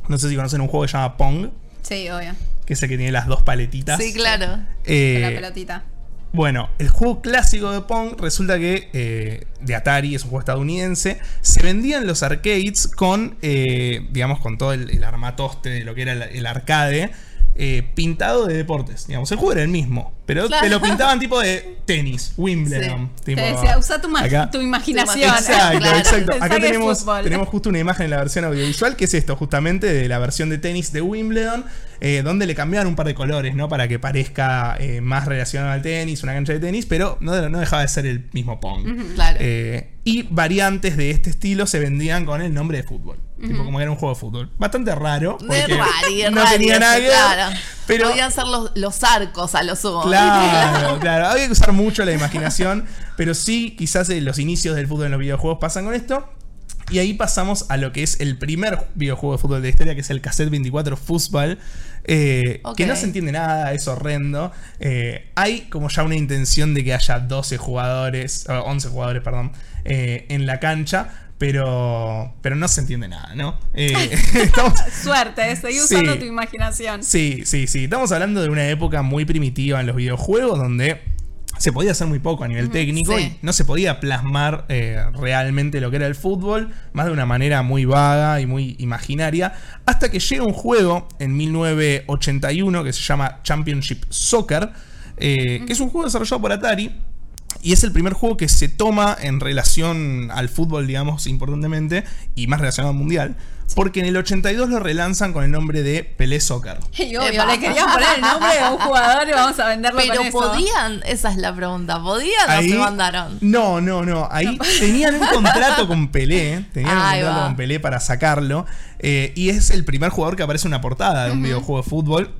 No sé si conocen un juego que se llama Pong, Sí, obvio. que es el que tiene las dos paletitas. Sí, claro. Eh, Con la pelotita. bueno, el juego clásico de Pong resulta que eh, de Atari, es un juego estadounidense, se vendía en los arcades con, eh, digamos, con todo el, el armatoste de lo que era el, el arcade. Eh, pintado de deportes, digamos, el juego era el mismo, pero Claro. te lo pintaban tipo de (laughs) tenis, Wimbledon. Tipo, decía, usa tu, ma- acá. tu imaginación. Exacto, Claro. exacto. Acá tenemos, tenemos justo una imagen en la versión audiovisual que es esto, justamente de la versión de tenis de Wimbledon, eh, donde le cambiaron un par de colores, ¿no? Para que parezca eh, más relacionado al tenis, una cancha de tenis, pero no, no dejaba de ser el mismo Pong. Claro. Eh, y variantes de este estilo se vendían con el nombre de fútbol. Tipo como que era un juego de fútbol. Bastante raro. De rari, no rari tenía nada claro. Pero Podían ser los, los arcos a lo sumo. Claro, (laughs) claro. Había que usar mucho la imaginación. Pero sí, quizás eh, los inicios del fútbol en los videojuegos pasan con esto. Y ahí pasamos a lo que es el primer videojuego de fútbol de la historia, que es el Cassette 24 Fußball. eh. Que no se entiende nada, es horrendo. Eh, hay como ya una intención de que haya 12 jugadores, o 11 jugadores, perdón, eh, en la cancha. Pero, pero no se entiende nada, ¿no? Eh, (laughs) estamos, Suerte, seguí Sí. usando tu imaginación. Sí, sí, sí. Estamos hablando de una época muy primitiva en los videojuegos donde se podía hacer muy poco a nivel técnico sí. y no se podía plasmar eh, realmente lo que era el fútbol, más de una manera muy vaga y muy imaginaria, hasta que llega un juego en 1981 que se llama Championship Soccer, eh, que es un juego desarrollado por Atari. Y es el primer juego que se toma en relación al fútbol, digamos, importantemente, y más relacionado al mundial. Porque en el 82 lo relanzan con el nombre de Pelé Soccer. (laughs) Y obvio, le querían poner el nombre de un jugador y vamos a venderlo Pero con eso. podían, esa es la pregunta, ¿podían o se mandaron? No, no, no. Ahí (laughs) tenían un contrato con Pelé. Tenían un contrato va. con Pelé para sacarlo. eh, y es el primer jugador que aparece en una portada de un videojuego de fútbol.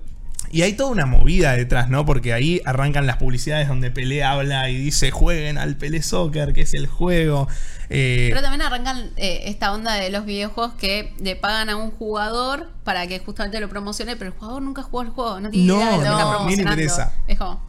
Y hay toda una movida detrás, ¿no? Porque ahí arrancan las publicidades donde Pelé habla y dice jueguen al Pelé Soccer, que es el juego. Eh, Pero también arrancan eh, esta onda de los videojuegos que le pagan a un jugador para que justamente lo promocione, pero el jugador nunca jugó el juego, no tiene No, idea de lo que está promocionando. interesa. Es como,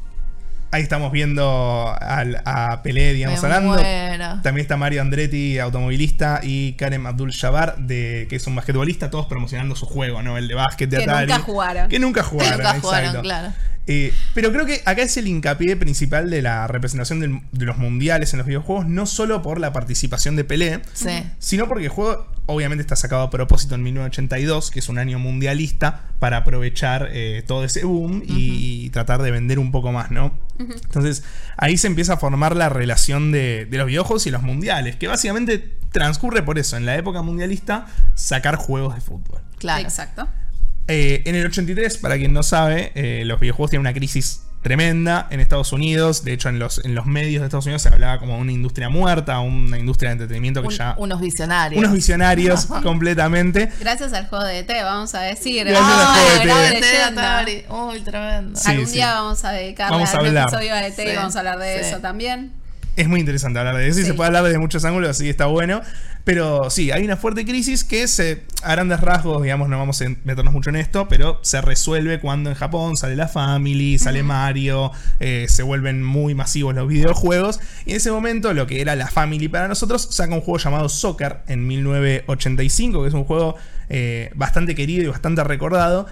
ahí estamos viendo al- a Pelé, digamos, Me hablando. muero. También está Mario Andretti, automovilista, y Karen Abdul Jabbar, de, que es un basquetbolista, todos promocionando su juego, ¿no? El de básquet de Que Atari. nunca jugaron. Que nunca Que jugaron. nunca jugaron, exacto. claro. Eh, pero creo que acá es el hincapié principal de la representación del- de los mundiales en los videojuegos, no solo por la participación de Pelé, Sí. sino porque el juego obviamente está sacado a propósito en 1982, que es un año mundialista, para aprovechar eh, todo ese boom y, tratar de vender un poco más, ¿no? Entonces ahí se empieza a formar la relación de, de los videojuegos y los mundiales, que básicamente transcurre por eso, en la época mundialista, sacar juegos de fútbol. Claro. exacto. Eh, en el 83, para quien no sabe, eh, los videojuegos tienen una crisis tremenda en Estados Unidos. De hecho, en los, en los medios de Estados Unidos se hablaba como una industria muerta, una industria de entretenimiento que Un- ya... unos visionarios. Unos visionarios (laughs) completamente. Gracias al juego de ET, vamos a decir. Gracias al Ah, juego de leyenda. Atari. Uy, tremendo. Sí, Algún sí. día vamos a dedicarle Vamos a un hablar. episodio de ET y vamos a hablar de sí. eso también. Es muy interesante hablar de eso y Sí. se puede hablar desde muchos ángulos, así que está bueno. Pero sí, hay una fuerte crisis que se, a grandes rasgos, digamos, no vamos a meternos mucho en esto, pero se resuelve cuando en Japón sale la Family, sale Mario, eh, se vuelven muy masivos los videojuegos. Y en ese momento, lo que era la Family para nosotros, saca un juego llamado Soccer en 1985, que es un juego eh, bastante querido y bastante recordado.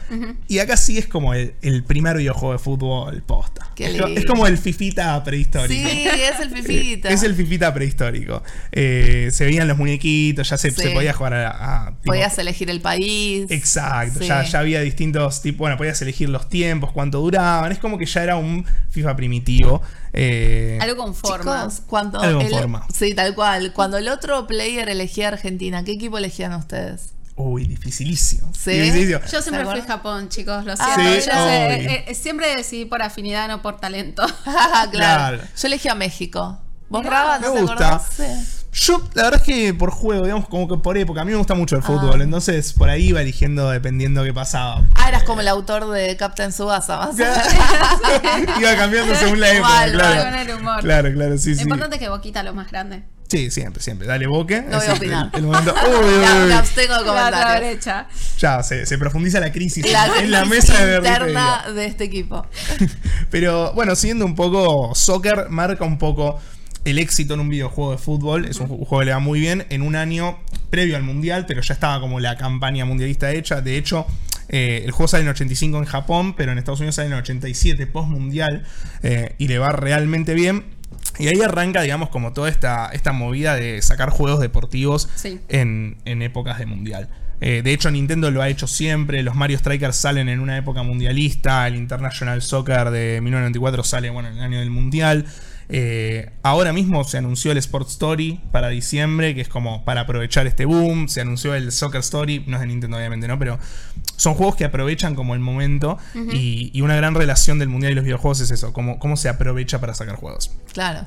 Y acá sí es como el, el primer videojuego de fútbol posta. Qué Es, como el Fifita prehistórico. Sí, es el (laughs) fifita. Es el Fifita prehistórico. Eh, se veían los muñequitos, ya se, Sí. se podía jugar a. a- tipo- Podías elegir el país. Exacto, Sí. ya, ya había distintos tipos. Bueno, podías elegir los tiempos, cuánto duraban. Es como que ya era un FIFA primitivo. Eh, Algo con forma. Chicos, cuando Algo con el- forma. Sí, tal cual. Cuando el otro player elegía Argentina, ¿qué equipo elegían ustedes? Uy, dificilísimo. Sí. Dificilísimo. Yo siempre ¿Se fui acuerdan? Japón, chicos, lo Ah, siento. Sí, Yo sé, eh, eh, siempre decidí por afinidad, no por talento. (laughs) claro. Claro. Yo elegí a México. ¿Vos, Raba, me gusta. Yo, la verdad es que por juego, digamos, como que por época. A mí me gusta mucho el Ah. fútbol. Entonces, por ahí iba eligiendo dependiendo qué pasaba. Ah, eras como el autor de Captain Subasa, más (laughs) iba cambiando según la época, Igual, claro. con el humor. Claro, claro, sí, Lo sí. importante es que Boquita lo más grande. Sí, siempre, siempre. Dale boque. No voy a el- opinar. el momento- (laughs) Uy, uy, me abstengo de La comentarios. Ya, se, se profundiza la crisis La en la mesa de interna de este equipo. (laughs) Pero bueno, siguiendo un poco, Soccer marca un poco el éxito en un videojuego de fútbol. Es un ju- juego que le va muy bien en un año previo al mundial, pero ya estaba como la campaña mundialista hecha. De hecho, eh, el juego sale en 85 en Japón, pero en Estados Unidos sale en 87 post mundial eh, y le va realmente bien. Y ahí arranca, digamos, como toda esta, esta movida de sacar juegos deportivos Sí. en, en épocas de mundial. Eh, de hecho, Nintendo lo ha hecho siempre. Los Mario Strikers salen en una época mundialista. El International Soccer de 1994 sale bueno, en el año del mundial. Eh, ahora mismo se anunció el Sport Story para diciembre, que es como para aprovechar este boom. Se anunció el Soccer Story, no es de Nintendo obviamente, ¿no? Pero son juegos que aprovechan como el momento. y, y una gran relación del mundial y los videojuegos es eso, cómo, cómo se aprovecha para sacar juegos. Claro.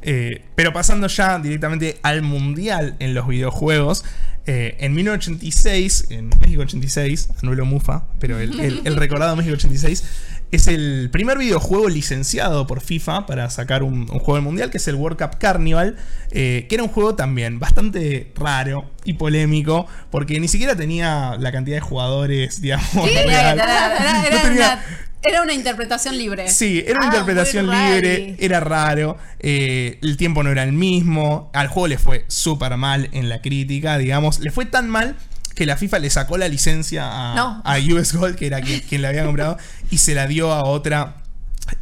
Eh, pero pasando ya directamente al mundial en los videojuegos, eh, en 1986, en México 86, anuelo Mufa, pero el, el- el (laughs) recordado México 86, es el primer videojuego licenciado por FIFA para sacar un, un juego del mundial, que es el World Cup Carnival, eh, que era un juego también bastante raro y polémico, porque ni siquiera tenía la cantidad de jugadores, (laughs) digamos. Era, real. era- era- era No tenía- una, era una interpretación libre. Sí, era una Ah, interpretación libre, era raro, eh, el tiempo no era el mismo, al juego le fue súper mal en la crítica, digamos, le fue tan mal que la FIFA le sacó la licencia a, No. a US Gold, que era quien, quien la había comprado, y se la dio a otra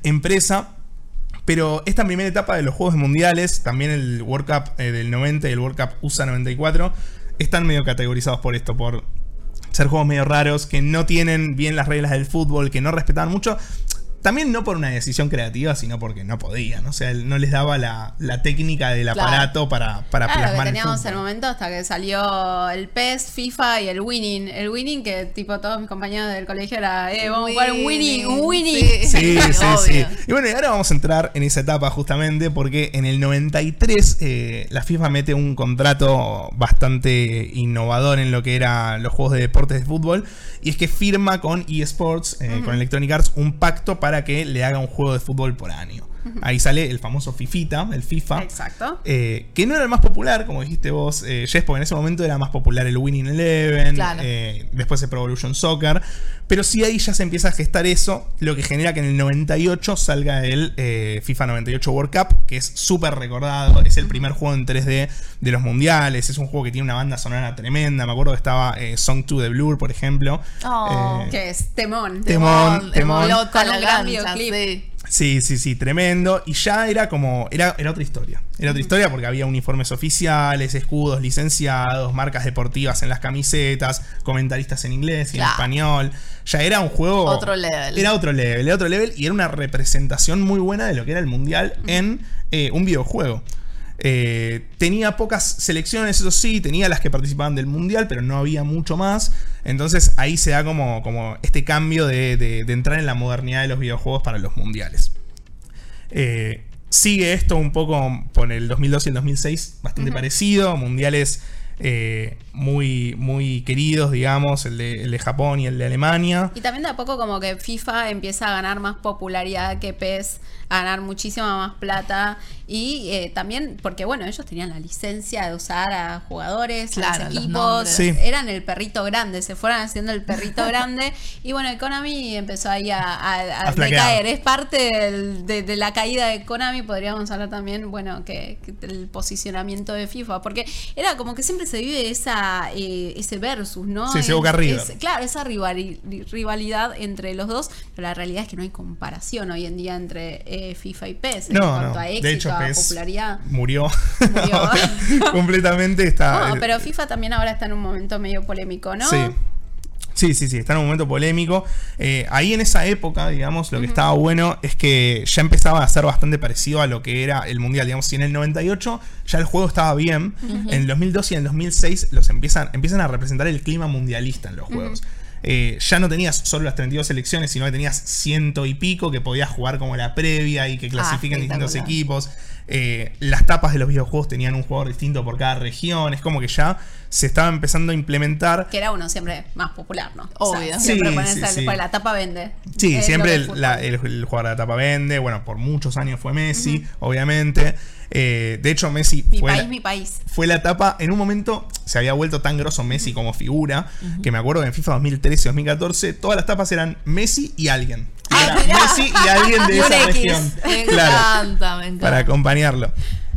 empresa. Pero esta primera etapa de los Juegos Mundiales, también el World Cup eh, del 90 y el World Cup USA 94, están medio categorizados por esto, por ser juegos medio raros, que no tienen bien las reglas del fútbol, que no respetaban mucho. También no por una decisión creativa, sino porque no podían. O sea, no les daba la, técnica del aparato para, para claro, plasmar que teníamos el, momento hasta que salió el PES, FIFA y el Winning. El Winning, que tipo todos mis compañeros del colegio era, eh, vamos a jugar un Winning, un Winning. (laughs) Sí, sí, sí, Y bueno, y ahora vamos a entrar en esa etapa justamente porque en el 93 eh, la FIFA mete un contrato bastante innovador en lo que eran los juegos de deportes de fútbol. Y es que firma con eSports, eh, con Electronic Arts, un pacto para que le haga un juego de fútbol por año. Ahí sale el famoso Fifita, el FIFA. Exacto. Eh, que no era el más popular, como dijiste vos, eh, Jess, porque en ese momento era más popular el Winning Eleven, eh, después el Pro Evolution Soccer. Pero sí ahí ya se empieza a gestar eso, lo que genera que en el 98 salga el eh, FIFA 98 World Cup, que es súper recordado, es el primer juego en 3D de los mundiales, es un juego que tiene una banda sonora tremenda, me acuerdo que estaba Song 2 de Blur, por ejemplo. Oh, que es temón. Temón, temón. temón. Con un gran videoclip. Sí, sí, sí, tremendo. Y ya era como. Era, era otra historia. Era otra historia porque había uniformes oficiales, escudos licenciados, marcas deportivas en las camisetas, comentaristas en inglés y en español. Ya era un juego. Otro level. Era otro level, era otro level y era una representación muy buena de lo que era el mundial en eh, un videojuego. Eh, tenía pocas selecciones, eso sí, tenía las que participaban del mundial, pero no había mucho más. Entonces ahí se da como, como este cambio de, entrar en la modernidad de los videojuegos para los mundiales. Eh, sigue esto un poco con el 2002 y el 2006, bastante parecido. Mundiales eh, muy, muy queridos, digamos, el de, Japón y el de Alemania. Y también de a poco como que FIFA empieza a ganar más popularidad que PES, a ganar muchísima más plata y eh, también porque bueno, ellos tenían la licencia de usar a jugadores, los equipos, eran el perrito grande, se fueron haciendo el perrito (laughs) grande y bueno, Konami empezó ahí a, decaer, es parte de, la caída de Konami, podríamos hablar también, bueno, que, el posicionamiento de FIFA, porque era como que siempre se vive esa eh, ese versus, ¿no? Sí, se claro, esa rivalidad entre los dos, pero la realidad es que no hay comparación hoy en día entre eh, FIFA y PES en cuanto a éxito, popularidad. Murió. (laughs) (laughs) Completamente está. No, pero FIFA también ahora está en un momento medio polémico, ¿no? Sí. Sí, sí, sí, está en un momento polémico. Eh, ahí en esa época, digamos, lo que estaba bueno es que ya empezaba a ser bastante parecido a lo que era el Mundial. Digamos, si en el 98 ya el juego estaba bien, en el 2002 y en el 2006 los empiezan, empiezan a representar el clima mundialista en los juegos. Eh, ya no tenías solo las 32 selecciones, sino que tenías ciento y pico que podías jugar como la previa y que clasifiquen ah, distintos equipos. Eh, las tapas de los videojuegos tenían un jugador distinto por cada región. Es como que ya se estaba empezando a implementar. Que era uno siempre más popular, ¿no? Obvio. siempre sí, la tapa vende. Sí, siempre el, jugador de la tapa vende. Bueno, por muchos años fue Messi, obviamente. Eh, de hecho, Messi mi fue, país, la, mi país. fue la etapa. En un momento se había vuelto tan grosso Messi como figura que me acuerdo que en FIFA 2013-2014 todas las tapas eran Messi y alguien. Ah, Messi y alguien de esa región. Me encanta, me encanta. Para acompañarlo.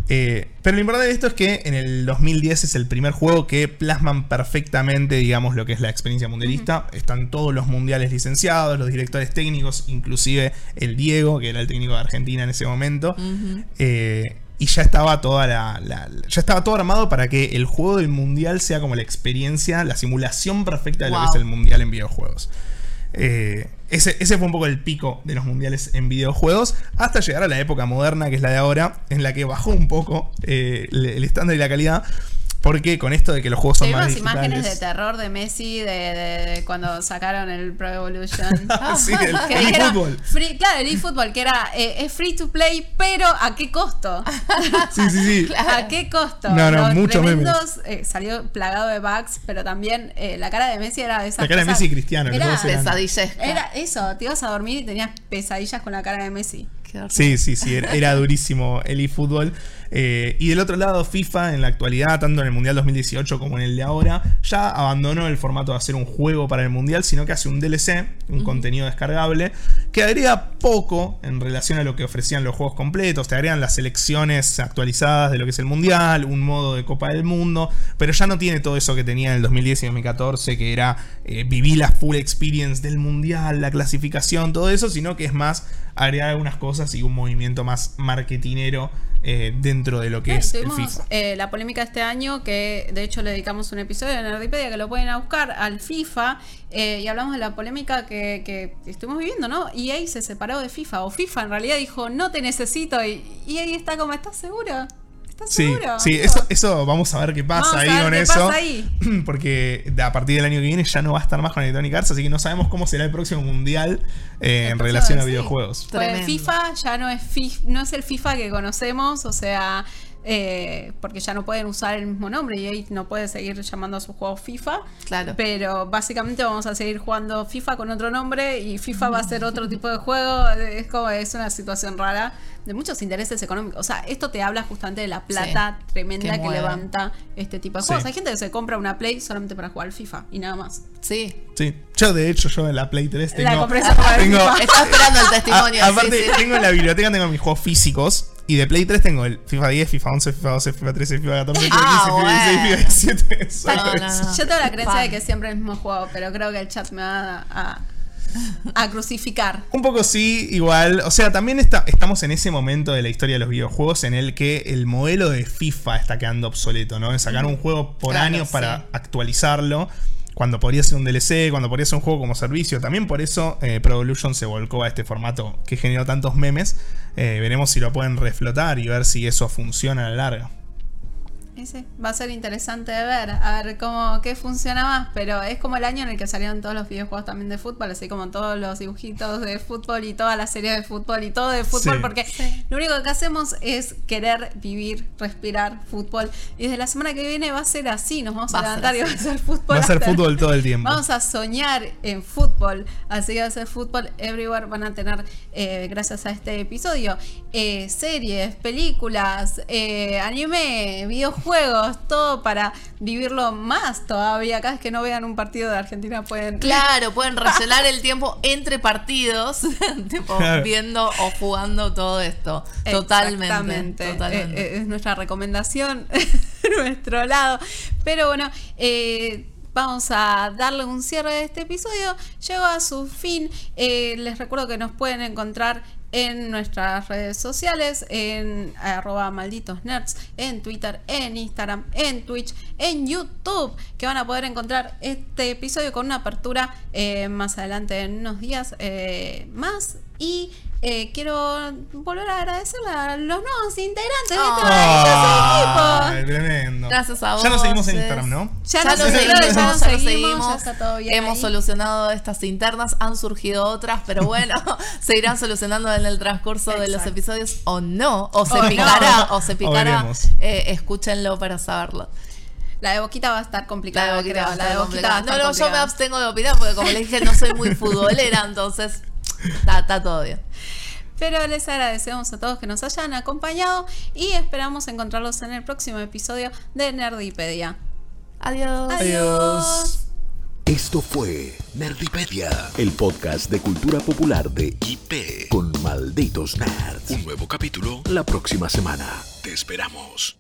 Eh, pero lo importante de esto es que en el 2010 es el primer juego que plasman perfectamente, digamos, lo que es la experiencia mundialista. Están todos los mundiales licenciados, los directores técnicos, inclusive el Diego, que era el técnico de Argentina en ese momento y ya estaba toda la, ya estaba todo armado para que el juego del mundial sea como la experiencia, la simulación perfecta de lo que es el mundial en videojuegos. Eh, ese, ese, fue un poco el pico de los mundiales en videojuegos, hasta llegar a la época moderna, que es la de ahora, en la que bajó un poco eh, el estándar y la calidad. Porque con esto de que los juegos son más digitales... imágenes de terror de Messi de, cuando sacaron el Pro Evolution. (laughs) sí, el, (laughs) eFootball. Claro, el eFootball, que era eh, es free to play, pero ¿a qué costo? (laughs) sí, sí, sí. ¿A qué costo? No, no, muchos memes. Eh, salió plagado de bugs, pero también eh, la cara de Messi era de esa La cara de Messi cristiano. Era pesadillas. Era eso, te ibas a dormir y tenías pesadillas con la cara de Messi. Sí, sí, sí, era, durísimo el eFootball. Eh, y del otro lado, FIFA en la actualidad, tanto en el Mundial 2018 como en el de ahora, ya abandonó el formato de hacer un juego para el Mundial, sino que hace un DLC, un contenido descargable, que agrega poco en relación a lo que ofrecían los juegos completos. Te agregan las selecciones actualizadas de lo que es el Mundial, un modo de Copa del Mundo, pero ya no tiene todo eso que tenía en el 2010 y 2014, que era eh, vivir la full experience del Mundial, la clasificación, todo eso, sino que es más agregar algunas cosas y un movimiento más marketinero eh, dentro de lo que es el FIFA. Eh, la polémica de este año, que de hecho le dedicamos un episodio en Nerdipedia que lo pueden buscar al FIFA, eh, y hablamos de la polémica que, que, estuvimos viviendo, ¿no? Y ahí se separó de FIFA, o FIFA en realidad dijo, no te necesito, y, ahí está como, ¿estás sí, sí, eso, eso vamos a ver qué pasa ahí con eso. (clears throat) Porque a partir del año que viene ya no va a estar más con Electronic Arts, así que no sabemos cómo será el próximo mundial eh, en relación a videojuegos. Pues FIFA ya no es, no es el FIFA que conocemos, o sea, eh, porque ya no pueden usar el mismo nombre y ahí no puede seguir llamando a sus juegos FIFA. Claro. Pero básicamente vamos a seguir jugando FIFA con otro nombre y FIFA va a ser otro tipo de juego. Es como es una situación rara de muchos intereses económicos. O sea, esto te habla justamente de la plata tremenda que, levanta este tipo de juegos. Hay gente que se compra una Play solamente para jugar FIFA y nada más. Sí. Sí. Yo, de hecho, yo en la Play 3 tengo. La compré (laughs) tengo (laughs) Está esperando el testimonio. aparte, tengo en la biblioteca tengo mis juegos físicos. Y de Play 3 tengo el FIFA 10, FIFA 11, FIFA 12, FIFA 13, FIFA 14, FIFA 15, FIFA 16, FIFA 17. Yo tengo la creencia de que siempre es el mismo juego, pero creo que el chat me va a, a crucificar. (laughs) Un poco sí, igual. O sea, también está, estamos en ese momento de la historia de los videojuegos en el que el modelo de FIFA está quedando obsoleto, ¿no? De sacar un juego por año para actualizarlo. Cuando podría ser un DLC, cuando podría ser un juego como servicio. También por eso eh, Pro Evolution se volcó a este formato que generó tantos memes. Eh, veremos si lo pueden reflotar y ver si eso funciona a la larga va a ser interesante de ver, a ver cómo qué funciona más, pero es como el año en el que salieron todos los videojuegos también de fútbol, así como todos los dibujitos de fútbol y toda la serie de fútbol y todo de fútbol, porque lo único que hacemos es querer vivir, respirar fútbol. Y desde la semana que viene va a ser así, nos vamos a, levantar y va a ser fútbol. Va a ser fútbol todo el tiempo. Vamos a soñar en fútbol, así que va a ser fútbol everywhere, van a tener, eh, gracias a este episodio, eh, series, películas, eh, anime, videojuegos juegos, todo para vivirlo más todavía. Cada vez que no vean un partido de Argentina pueden. (laughs) Claro, pueden rellenar el tiempo entre partidos, (laughs) viendo o jugando todo esto. Totalmente. Eh, eh, es nuestra recomendación, (laughs) nuestro lado. Pero bueno, eh, vamos a darle un cierre de este episodio. Llegó a su fin. les recuerdo que nos pueden encontrar en nuestras redes sociales, en arroba malditos nerds, en Twitter, en Instagram, en Twitch, en YouTube, que van a poder encontrar este episodio con una apertura eh, más adelante en unos días eh, más. Y eh, quiero volver a agradecer a los nuevos integrantes de este maravilloso equipo. Tremendo. Gracias a vos. Ya nos seguimos en Instagram, ¿no? Ya, nos seguimos, ya nos seguimos, ya está todo bien Hemos solucionado estas internas, han surgido otras, pero bueno, (laughs) (laughs) se irán solucionando en el transcurso de los episodios o no, o se picará, o se (laughs) picará. Eh, escúchenlo para saberlo. La de Boquita va a estar complicada. La de Boquita, la de Boquita va a estar No, no, yo me abstengo de opinar porque como les dije no soy muy futbolera, entonces (laughs) está todo bien. Pero les agradecemos a todos que nos hayan acompañado y esperamos encontrarlos en el próximo episodio de Nerdipedia. Adiós. Adiós. Esto fue Nerdipedia, el podcast de cultura popular de IP con malditos nerds. Un nuevo capítulo la próxima semana. Te esperamos.